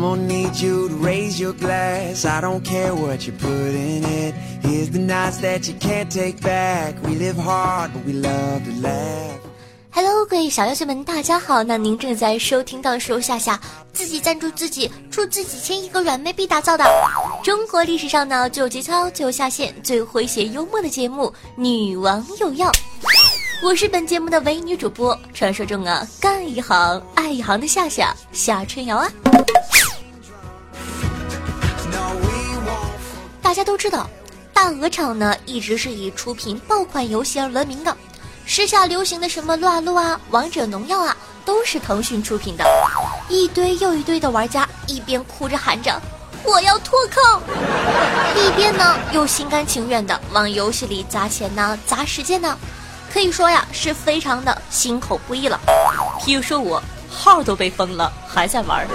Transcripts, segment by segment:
I'm gonna need you to raise your glass. I don't care what you put in it. Here's the nights that you can't take back. We live hard, but we love to laugh. Hello，各位小妖精们，大家好！那您正在收听到的是由夏夏自己赞助自己出自己千亿个软妹币打造的中国历史上呢最有节操、最有下限、最诙谐幽默的节目《女王有药》。我是本节目的唯一女主播，传说中啊干一行爱一行的夏夏夏春瑶啊。知道，大鹅厂呢一直是以出品爆款游戏而闻名的。时下流行的什么撸啊撸啊、王者荣耀啊，都是腾讯出品的。一堆又一堆的玩家一边哭着喊着“我要脱坑”，一边呢又心甘情愿的往游戏里砸钱呢、砸时间呢，可以说呀是非常的心口不一了。譬如说我号都被封了，还在玩。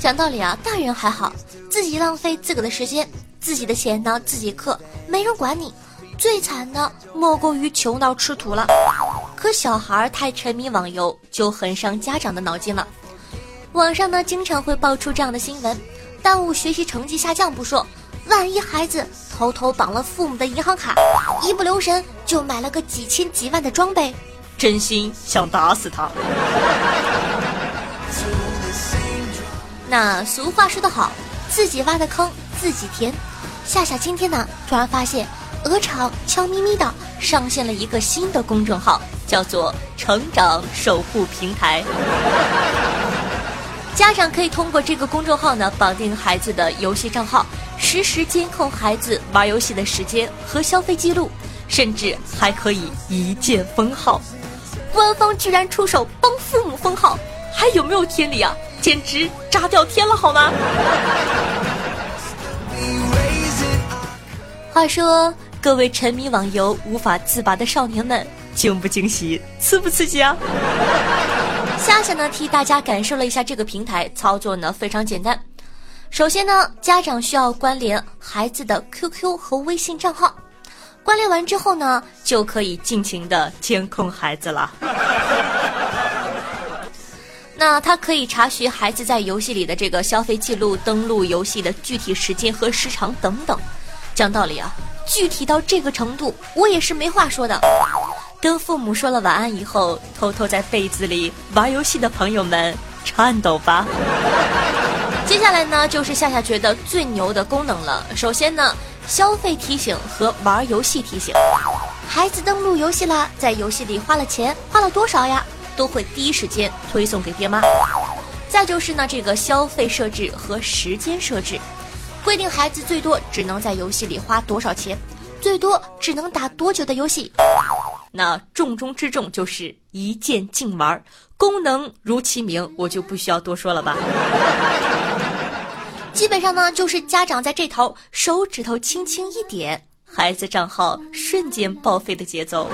讲道理啊，大人还好，自己浪费自个的时间，自己的钱呢自己氪，没人管你。最惨的莫过于穷到吃土了。可小孩太沉迷网游，就很伤家长的脑筋了。网上呢经常会爆出这样的新闻，耽误学习成绩下降不说，万一孩子偷偷绑了父母的银行卡，一不留神就买了个几千几万的装备，真心想打死他。那俗话说得好，自己挖的坑自己填。夏夏今天呢突然发现。鹅厂悄咪咪的上线了一个新的公众号，叫做“成长守护平台”。家长可以通过这个公众号呢，绑定孩子的游戏账号，实时监控孩子玩游戏的时间和消费记录，甚至还可以一键封号。官方居然出手帮父母封号，还有没有天理啊？简直炸掉天了，好吗？话说。各位沉迷网游无法自拔的少年们，惊不惊喜，刺不刺激啊？夏夏呢替大家感受了一下这个平台，操作呢非常简单。首先呢，家长需要关联孩子的 QQ 和微信账号，关联完之后呢，就可以尽情的监控孩子了。那他可以查询孩子在游戏里的这个消费记录、登录游戏的具体时间和时长等等。讲道理啊。具体到这个程度，我也是没话说的。跟父母说了晚安以后，偷偷在被子里玩游戏的朋友们，颤抖吧。接下来呢，就是夏夏觉得最牛的功能了。首先呢，消费提醒和玩游戏提醒，孩子登录游戏啦，在游戏里花了钱，花了多少呀，都会第一时间推送给爹妈。再就是呢，这个消费设置和时间设置。规定孩子最多只能在游戏里花多少钱，最多只能打多久的游戏。那重中之重就是一键禁玩，功能如其名，我就不需要多说了吧。基本上呢，就是家长在这头手指头轻轻一点，孩子账号瞬间报废的节奏。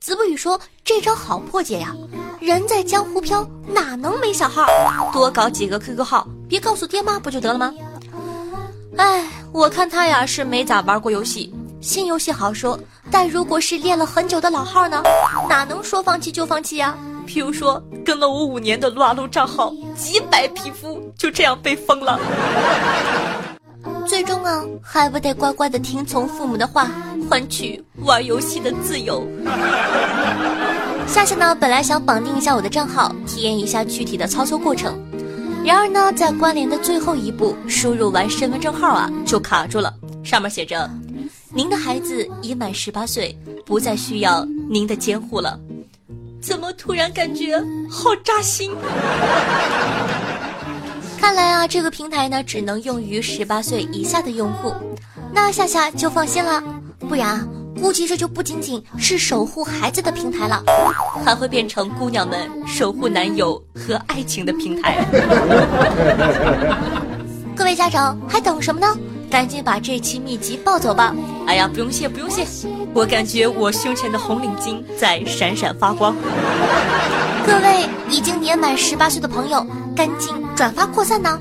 子不语说这招好破解呀。人在江湖飘，哪能没小号？多搞几个 QQ 号，别告诉爹妈不就得了吗？哎，我看他呀是没咋玩过游戏。新游戏好说，但如果是练了很久的老号呢，哪能说放弃就放弃呀？譬如说跟了我五年的撸啊撸账号，几百皮肤就这样被封了。最终啊，还不得乖乖的听从父母的话，换取玩游戏的自由。夏夏呢，本来想绑定一下我的账号，体验一下具体的操作过程。然而呢，在关联的最后一步，输入完身份证号啊，就卡住了。上面写着：“您的孩子已满十八岁，不再需要您的监护了。”怎么突然感觉好扎心？看来啊，这个平台呢，只能用于十八岁以下的用户。那夏夏就放心了，不然。估计这就不仅仅是守护孩子的平台了，还会变成姑娘们守护男友和爱情的平台。各位家长还等什么呢？赶紧把这期秘籍抱走吧！哎呀，不用谢，不用谢，我感觉我胸前的红领巾在闪闪发光。各位已经年满十八岁的朋友，赶紧转发扩散呢！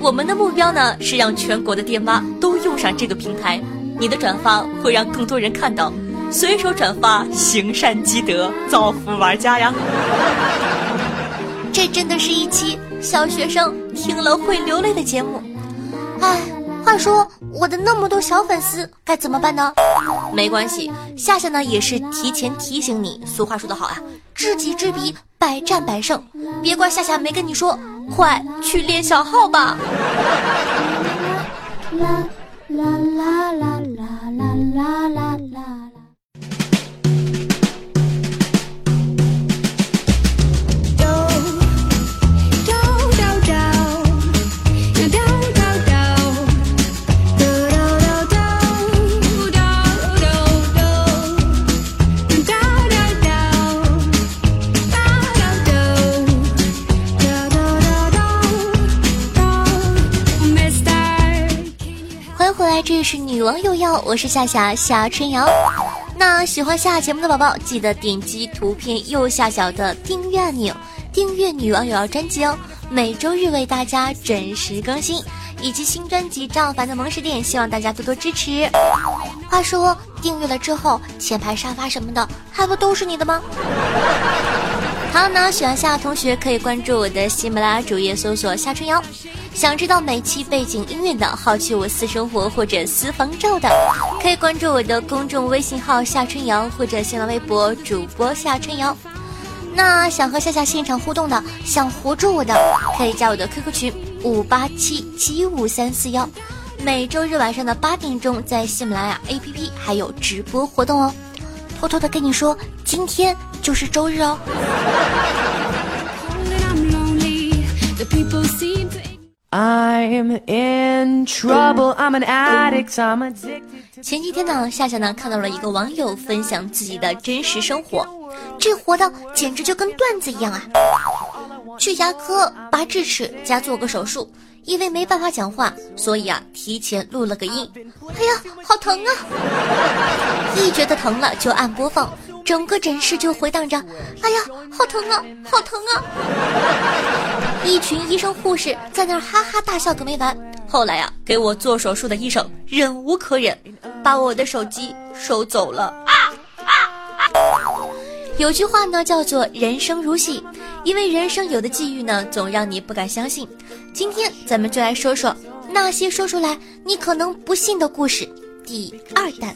我们的目标呢是让全国的爹妈都用上这个平台，你的转发会让更多人看到，随手转发，行善积德，造福玩家呀！这真的是一期小学生听了会流泪的节目，哎。话说我的那么多小粉丝该怎么办呢？没关系，夏夏呢也是提前提醒你。俗话说得好啊，知己知彼，百战百胜。别怪夏夏没跟你说，快去练小号吧。啦啦啦啦 la la la la. 女王有药，我是夏夏夏春瑶。那喜欢夏节目的宝宝，记得点击图片右下角的订阅按钮，订阅女王有药专辑哦。每周日为大家准时更新，以及新专辑《赵凡的萌食店》，希望大家多多支持。话说订阅了之后，前排沙发什么的，还不都是你的吗？好，那喜欢夏同学可以关注我的喜马拉雅主页，搜索夏春瑶。想知道每期背景音乐的，好奇我私生活或者私房照的，可以关注我的公众微信号夏春瑶或者新浪微博主播夏春瑶。那想和夏夏现场互动的，想活捉我的，可以加我的 QQ 群五八七七五三四幺。每周日晚上的八点钟，在喜马拉雅 APP 还有直播活动哦。偷偷的跟你说，今天就是周日哦。I am in trouble i'm an addict i'm a z 前几天呢，夏夏呢看到了一个网友分享自己的真实生活，这活的简直就跟段子一样啊！去牙科拔智齿加做个手术，因为没办法讲话，所以啊提前录了个音。哎呀，好疼啊！一觉得疼了就按播放。整个诊室就回荡着，哎呀，好疼啊，好疼啊！一群医生护士在那儿哈哈大笑个没完。后来呀，给我做手术的医生忍无可忍，把我的手机收走了。啊啊啊！有句话呢，叫做人生如戏，因为人生有的际遇呢，总让你不敢相信。今天咱们就来说说那些说出来你可能不信的故事。第二弹。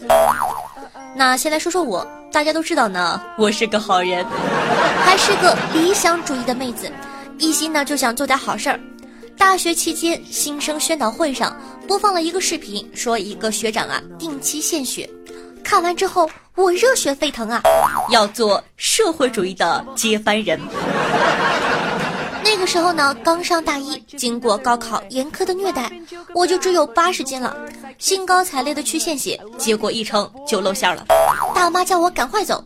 那先来说说我。大家都知道呢，我是个好人，还是个理想主义的妹子，一心呢就想做点好事儿。大学期间新生宣导会上播放了一个视频，说一个学长啊定期献血，看完之后我热血沸腾啊，要做社会主义的接班人。那个时候呢，刚上大一，经过高考严苛的虐待，我就只有八十斤了。兴高采烈的去献血，结果一称就露馅了。大妈叫我赶快走，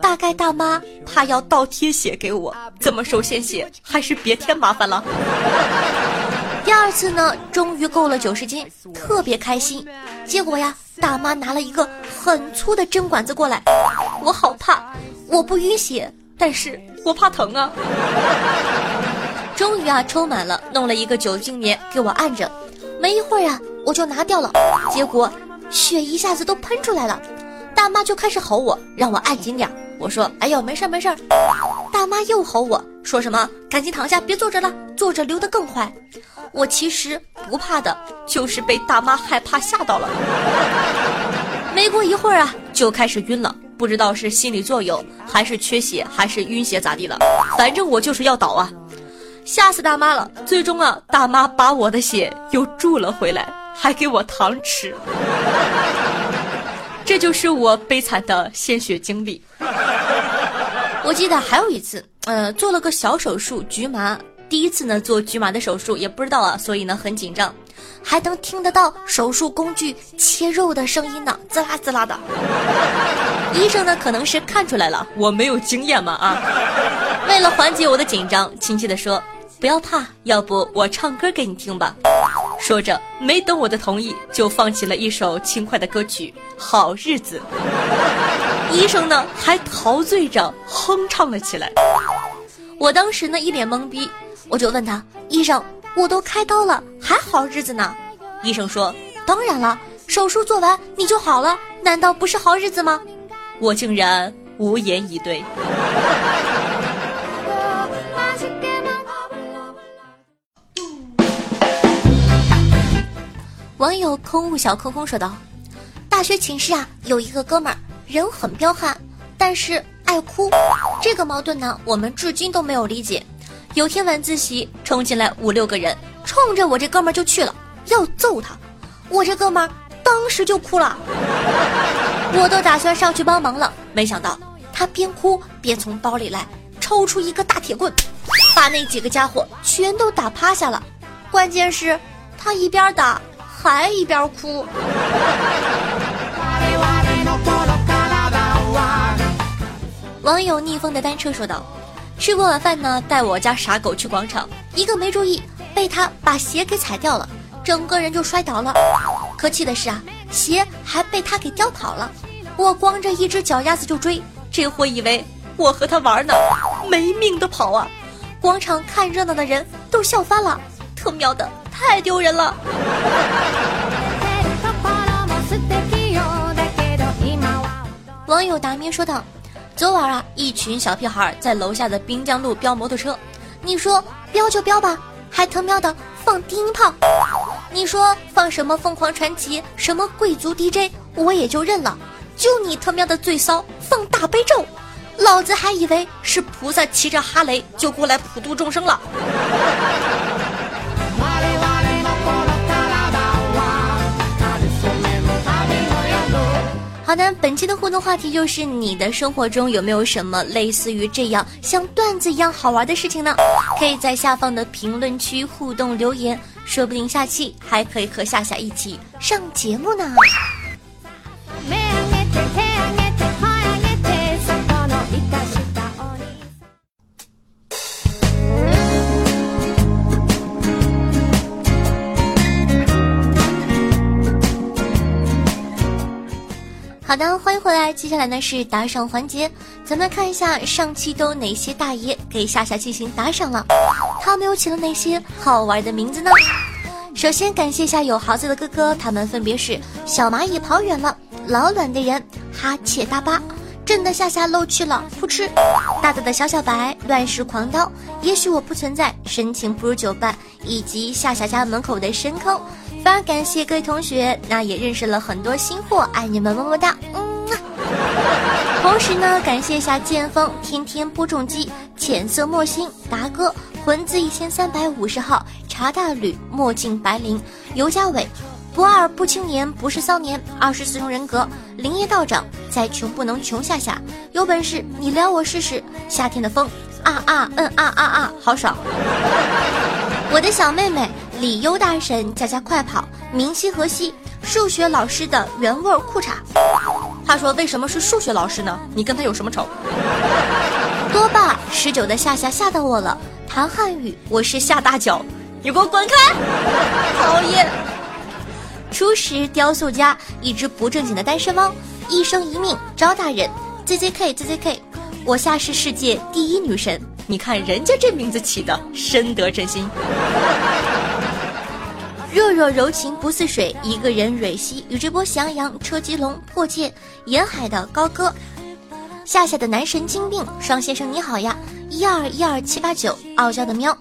大概大妈怕要倒贴血给我，怎么收献血还是别添麻烦了。第二次呢，终于够了九十斤，特别开心。结果呀，大妈拿了一个很粗的针管子过来，我好怕，我不晕血，但是我怕疼啊。终于啊，抽满了，弄了一个酒精棉给我按着。没一会儿呀，我就拿掉了，结果血一下子都喷出来了。大妈就开始吼我，让我按紧点儿。我说：“哎呦，没事儿没事儿。”大妈又吼我说什么：“赶紧躺下，别坐着了，坐着流得更快。”我其实不怕的，就是被大妈害怕吓到了。没过一会儿啊，就开始晕了，不知道是心理作用，还是缺血，还是晕血咋地了？反正我就是要倒啊！吓死大妈了！最终啊，大妈把我的血又注了回来，还给我糖吃。这就是我悲惨的献血经历。我记得还有一次，呃，做了个小手术，局麻。第一次呢做局麻的手术，也不知道啊，所以呢很紧张，还能听得到手术工具切肉的声音呢，滋啦滋啦的。医生呢可能是看出来了，我没有经验嘛啊。为了缓解我的紧张，亲切的说。不要怕，要不我唱歌给你听吧。说着，没等我的同意，就放起了一首轻快的歌曲《好日子》。医生呢，还陶醉着哼唱了起来。我当时呢，一脸懵逼，我就问他：“医生，我都开刀了，还好日子呢？”医生说：“当然了，手术做完你就好了，难道不是好日子吗？”我竟然无言以对。网友空悟小空空说道：“大学寝室啊，有一个哥们儿，人很彪悍，但是爱哭。这个矛盾呢，我们至今都没有理解。有天晚自习，冲进来五六个人，冲着我这哥们儿就去了，要揍他。我这哥们儿当时就哭了，我都打算上去帮忙了，没想到他边哭边从包里来抽出一个大铁棍，把那几个家伙全都打趴下了。关键是，他一边打。”还一边哭。网友逆风的单车说道：“吃过晚饭呢，带我家傻狗去广场，一个没注意，被他把鞋给踩掉了，整个人就摔倒了。可气的是啊，鞋还被他给叼跑了。我光着一只脚丫子就追，这货以为我和他玩呢，没命的跑啊！广场看热闹的人都笑翻了，特喵的！”太丢人了！网友达咩说道：“昨晚啊，一群小屁孩在楼下的滨江路飙摩托车，你说飙就飙吧，还他喵的放低音炮。你说放什么凤凰传奇，什么贵族 DJ，我也就认了。就你他喵的最骚，放大悲咒，老子还以为是菩萨骑着哈雷就过来普度众生了。”好的，本期的互动话题就是：你的生活中有没有什么类似于这样像段子一样好玩的事情呢？可以在下方的评论区互动留言，说不定下期还可以和夏夏一起上节目呢。好的，欢迎回来。接下来呢是打赏环节，咱们看一下上期都哪些大爷给夏夏进行打赏了，他们又起了哪些好玩的名字呢？首先感谢一下有豪子的哥哥，他们分别是小蚂蚁跑远了、老卵的人、哈切大巴、震的夏夏漏去了、噗嗤、大大的小小白、乱世狂刀、也许我不存在、深情不如久伴，以及夏夏家门口的深坑。非常感谢各位同学，那也认识了很多新货，爱你们么么哒，嗯。同时呢，感谢一下剑锋、天天播种机、浅色墨心、达哥、魂字一千三百五十号、茶大吕、墨镜白灵、尤家伟、不二不青年不是骚年、二十四重人格、灵业道长、再穷不能穷下下，有本事你撩我试试，夏天的风啊啊嗯啊啊啊，好爽！我的小妹妹。李优大神，佳佳快跑，明熙河西，数学老师的原味裤衩。话说为什么是数学老师呢？你跟他有什么仇？多霸十九的夏夏吓到我了。谈汉语，我是夏大脚，你给我滚开！讨厌。初识雕塑家，一只不正经的单身汪，一生一命招大人。ZZK ZZK，我夏是世界第一女神。你看人家这名字起的深得真心。若若柔情不似水，一个人蕊兮。宇智波翔阳，车吉龙，破戒，沿海的高歌，夏夏的男神经病，双先生你好呀，一二一二七八九，傲娇的喵，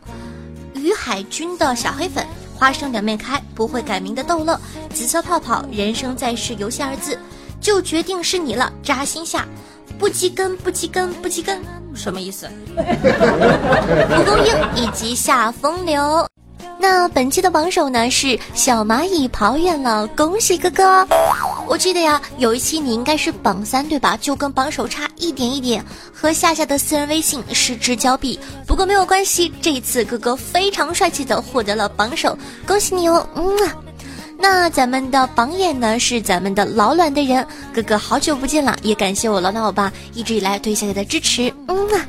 于海军的小黑粉，花生两面开，不会改名的逗乐，紫色泡泡，人生在世游戏二字，就决定是你了，扎心下，不积根不积根不积根，什么意思？蒲公英以及夏风流。那本期的榜首呢是小蚂蚁跑远了，恭喜哥哥！我记得呀，有一期你应该是榜三对吧？就跟榜首差一点一点，和夏夏的私人微信失之交臂。不过没有关系，这一次哥哥非常帅气的获得了榜首，恭喜你哦！嗯啊，那咱们的榜眼呢是咱们的老卵的人，哥哥好久不见了，也感谢我老卵欧巴一直以来对夏夏的支持。嗯啊。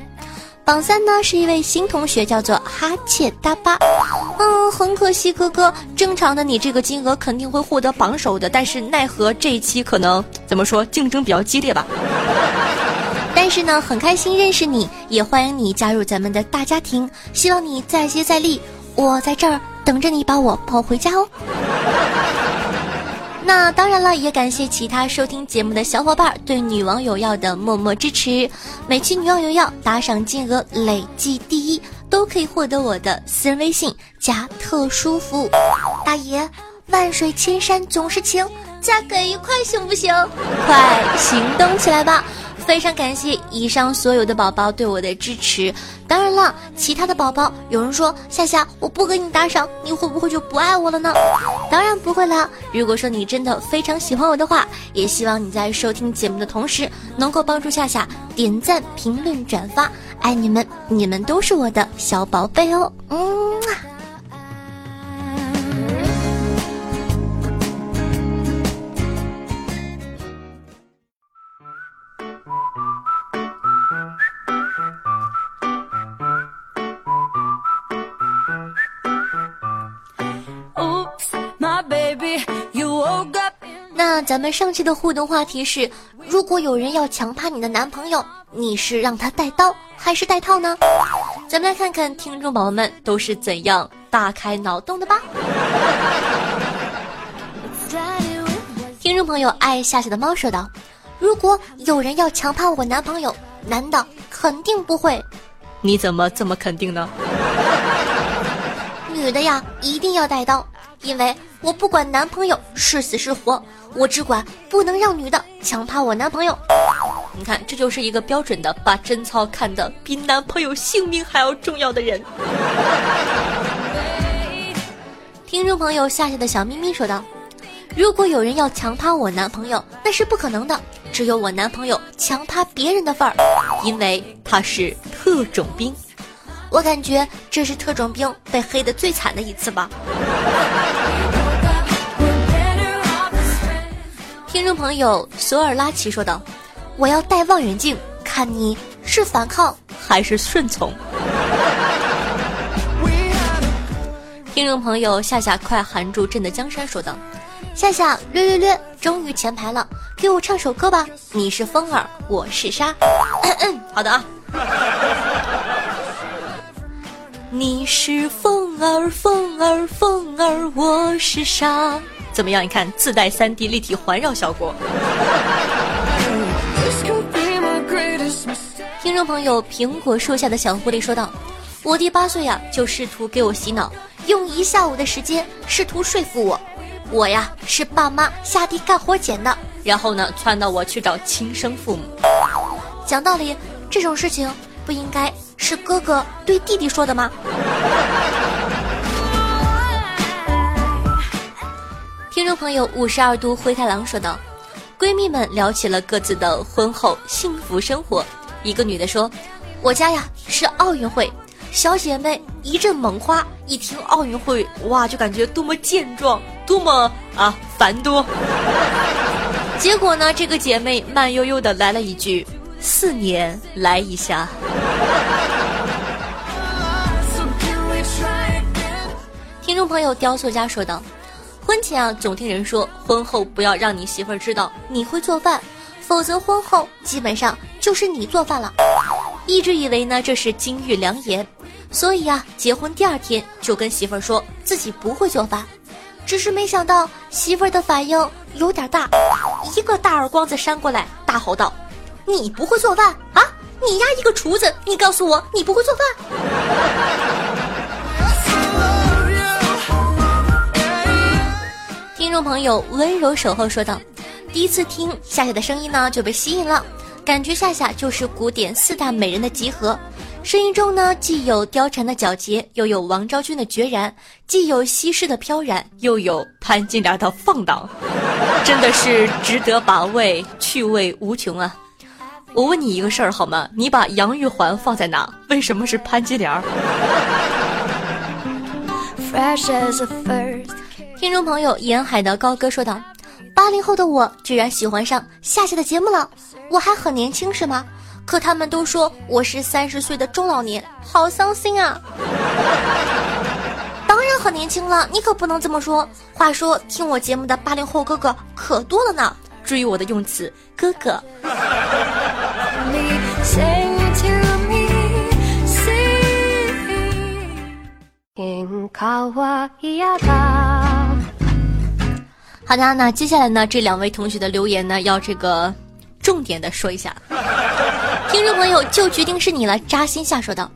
榜三呢是一位新同学，叫做哈切大巴。嗯，很可惜，哥哥，正常的你这个金额肯定会获得榜首的，但是奈何这一期可能怎么说，竞争比较激烈吧。但是呢，很开心认识你，也欢迎你加入咱们的大家庭。希望你再接再厉，我在这儿等着你把我抱回家哦。那当然了，也感谢其他收听节目的小伙伴对女王有药的默默支持。每期女王有药打赏金额累计第一，都可以获得我的私人微信加特殊服务。大爷，万水千山总是情，再给一块行不行？快行动起来吧！非常感谢以上所有的宝宝对我的支持。当然了，其他的宝宝有人说夏夏，我不给你打赏，你会不会就不爱我了呢？当然不会啦。如果说你真的非常喜欢我的话，也希望你在收听节目的同时，能够帮助夏夏点赞、评论、转发。爱你们，你们都是我的小宝贝哦。嗯。咱们上期的互动话题是：如果有人要强趴你的男朋友，你是让他带刀还是带套呢？咱们来看看听众宝宝们都是怎样大开脑洞的吧。听众朋友爱夏夏的猫说道：“如果有人要强趴我男朋友，男的肯定不会。你怎么这么肯定呢？女的呀，一定要带刀。”因为我不管男朋友是死是活，我只管不能让女的强趴我男朋友。你看，这就是一个标准的把贞操看得比男朋友性命还要重要的人。听众朋友夏夏的小咪咪说道：“如果有人要强趴我男朋友，那是不可能的，只有我男朋友强趴别人的份儿，因为他是特种兵。”我感觉这是特种兵被黑的最惨的一次吧。听众朋友索尔拉奇说道：“我要戴望远镜，看你是反抗还是顺从。” 听众朋友夏夏快含住朕的江山说道：“夏夏略略略，终于前排了，给我唱首歌吧。你是风儿，我是沙。好的啊。”你是风儿，风儿，风儿，我是沙。怎么样？你看，自带三 D 立体环绕效果。听众朋友，苹果树下的小狐狸说道：“我弟八岁呀，就试图给我洗脑，用一下午的时间试图说服我。我呀，是爸妈下地干活捡的，然后呢，撺掇我去找亲生父母。讲道理，这种事情不应该。”是哥哥对弟弟说的吗？听众朋友五十二度灰太狼说道：“闺蜜们聊起了各自的婚后幸福生活。一个女的说：‘我家呀是奥运会。’小姐妹一阵猛夸，一听奥运会，哇，就感觉多么健壮，多么啊繁多。结果呢，这个姐妹慢悠悠的来了一句：‘四年来一下。’”听众朋友雕塑家说道：“婚前啊，总听人说婚后不要让你媳妇儿知道你会做饭，否则婚后基本上就是你做饭了。一直以为呢这是金玉良言，所以啊，结婚第二天就跟媳妇儿说自己不会做饭，只是没想到媳妇儿的反应有点大，一个大耳光子扇过来，大吼道：‘你不会做饭啊？你丫一个厨子，你告诉我你不会做饭？’”听众朋友温柔守候说道：“第一次听夏夏的声音呢，就被吸引了，感觉夏夏就是古典四大美人的集合。声音中呢，既有貂蝉的皎洁，又有王昭君的决然，既有西施的飘然，又有潘金莲的放荡，真的是值得把味，趣味无穷啊！我问你一个事儿好吗？你把杨玉环放在哪？为什么是潘金莲？”听众朋友沿海的高歌说道：“八零后的我居然喜欢上夏夏的节目了，我还很年轻是吗？可他们都说我是三十岁的中老年，好伤心啊！当然很年轻了，你可不能这么说。话说听我节目的八零后哥哥可多了呢。注意我的用词，哥哥。好的，那接下来呢，这两位同学的留言呢，要这个重点的说一下。听众朋友就决定是你了，扎心下说道：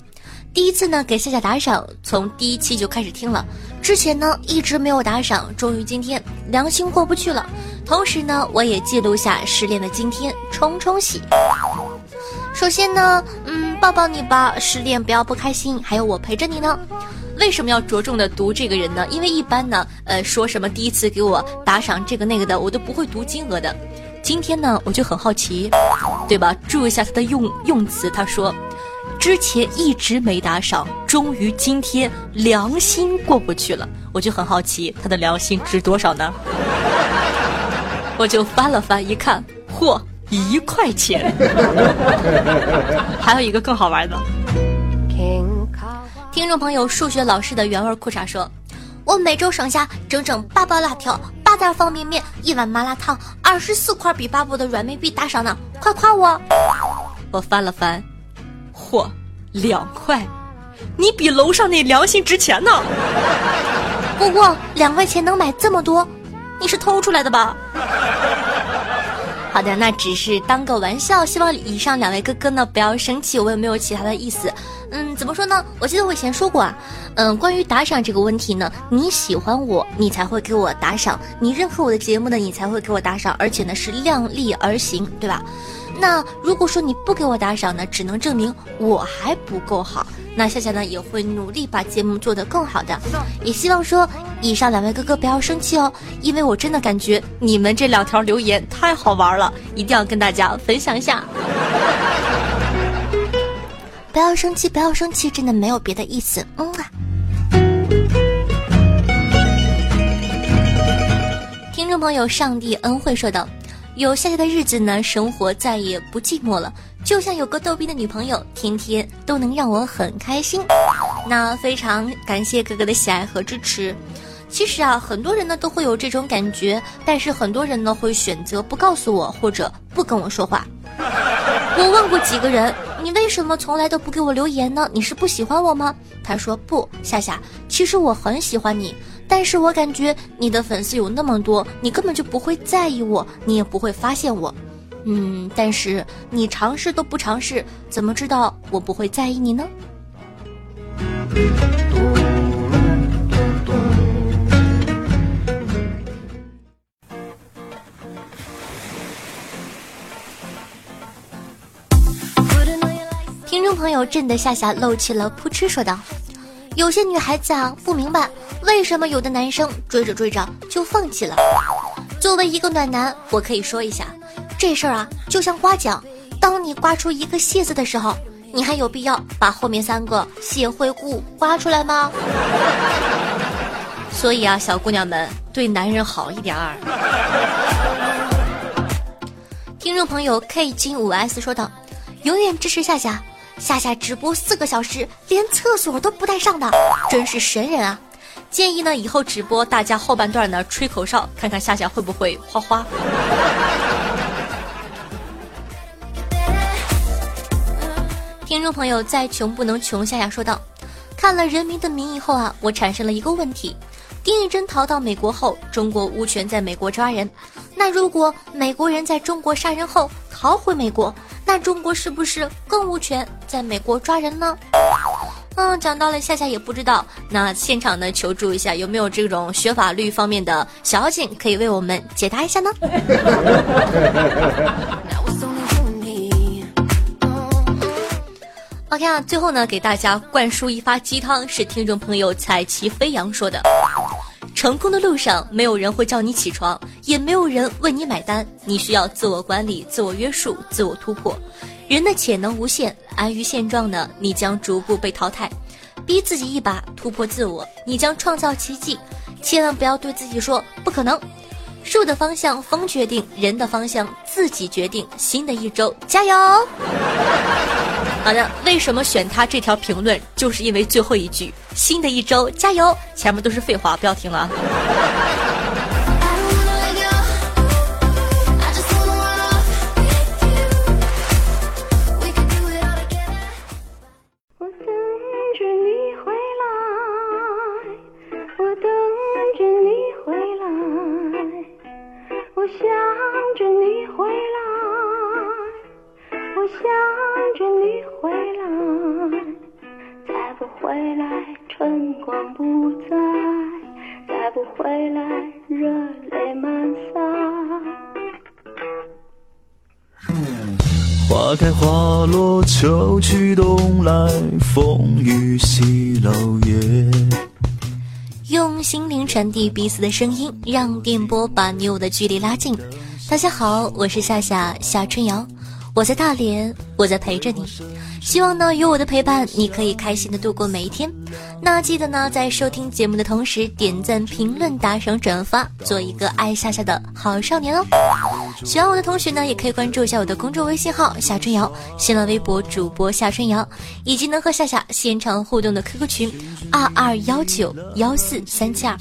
第一次呢给夏夏打赏，从第一期就开始听了，之前呢一直没有打赏，终于今天良心过不去了。同时呢，我也记录下失恋的今天，冲冲喜。首先呢，嗯，抱抱你吧，失恋不要不开心，还有我陪着你呢。为什么要着重的读这个人呢？因为一般呢，呃，说什么第一次给我打赏这个那个的，我都不会读金额的。今天呢，我就很好奇，对吧？注意一下他的用用词，他说，之前一直没打赏，终于今天良心过不去了，我就很好奇他的良心值多少呢？我就翻了翻，一看，嚯，一块钱！还有一个更好玩的。听众朋友，数学老师的原味裤衩说：“我每周省下整整八包辣条、八袋方便面、一碗麻辣烫、二十四块比巴卜的软妹币打赏呢，快夸我！”我翻了翻，嚯，两块，你比楼上那良心值钱呢。不过两块钱能买这么多，你是偷出来的吧？好的，那只是当个玩笑，希望以上两位哥哥呢不要生气，我也没有其他的意思。嗯，怎么说呢？我记得我以前说过啊，嗯，关于打赏这个问题呢，你喜欢我，你才会给我打赏；你认可我的节目呢，你才会给我打赏，而且呢是量力而行，对吧？那如果说你不给我打赏呢，只能证明我还不够好。那夏夏呢也会努力把节目做得更好的，也希望说以上两位哥哥不要生气哦，因为我真的感觉你们这两条留言太好玩了，一定要跟大家分享一下。不要生气，不要生气，真的没有别的意思。嗯啊。听众朋友，上帝恩惠说道。有夏夏的日子呢，生活再也不寂寞了，就像有个逗逼的女朋友，天天都能让我很开心。那非常感谢哥哥的喜爱和支持。其实啊，很多人呢都会有这种感觉，但是很多人呢会选择不告诉我或者不跟我说话。我问过几个人，你为什么从来都不给我留言呢？你是不喜欢我吗？他说不，夏夏，其实我很喜欢你。但是我感觉你的粉丝有那么多，你根本就不会在意我，你也不会发现我。嗯，但是你尝试都不尝试，怎么知道我不会在意你呢？朋友，震得夏夏漏气了，噗嗤说道。有些女孩子啊，不明白为什么有的男生追着追着就放弃了。作为一个暖男，我可以说一下，这事儿啊，就像刮奖，当你刮出一个谢字的时候，你还有必要把后面三个谢惠顾刮出来吗？所以啊，小姑娘们对男人好一点儿。听众朋友 K 金五 S 说道：“永远支持夏夏。”夏夏直播四个小时，连厕所都不带上的，真是神人啊！建议呢，以后直播大家后半段呢吹口哨，看看夏夏会不会花花。听众朋友在穷不能穷，夏夏说道：“看了《人民的名义》后啊，我产生了一个问题：丁义珍逃到美国后，中国无权在美国抓人，那如果美国人在中国杀人后逃回美国？”那中国是不是更无权在美国抓人呢？嗯，讲到了夏夏也不知道。那现场呢，求助一下，有没有这种学法律方面的小妖精可以为我们解答一下呢 ？OK 啊，最后呢，给大家灌输一发鸡汤，是听众朋友彩旗飞扬说的。成功的路上，没有人会叫你起床，也没有人为你买单。你需要自我管理、自我约束、自我突破。人的潜能无限，安于现状呢你将逐步被淘汰。逼自己一把，突破自我，你将创造奇迹。千万不要对自己说不可能。树的方向风决定，人的方向自己决定。新的一周加油！好的，为什么选他这条评论？就是因为最后一句“新的一周加油”，前面都是废话，不要听了。我想着你回来，我想着你回来，再不回来，春光不再，再不回来，热泪满腮。花开花落，秋去冬来，风雨西楼夜。心灵传递彼此的声音，让电波把你我的距离拉近。大家好，我是夏夏夏春瑶。我在大连，我在陪着你。希望呢，有我的陪伴，你可以开心的度过每一天。那记得呢，在收听节目的同时，点赞、评论、打赏、转发，做一个爱夏夏的好少年哦。喜欢我的同学呢，也可以关注一下我的公众微信号夏春瑶，新浪微博主播夏春瑶，以及能和夏夏现场互动的 QQ 群二二幺九幺四三七二。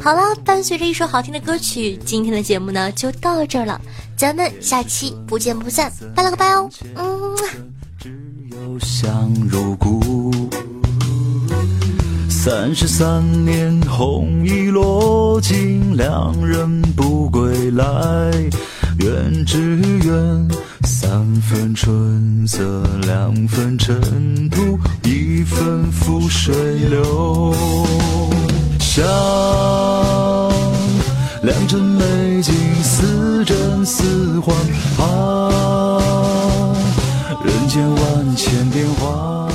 好了，伴随着一首好听的歌曲，今天的节目呢就到这儿了，咱们下期不见不散，拜了个拜哦，嗯。只有相如故。三十三年红衣落尽，两人不归来。愿只愿三分春色，两分尘土，一分覆水流。想良辰美景，似真似幻啊！人间万千变化。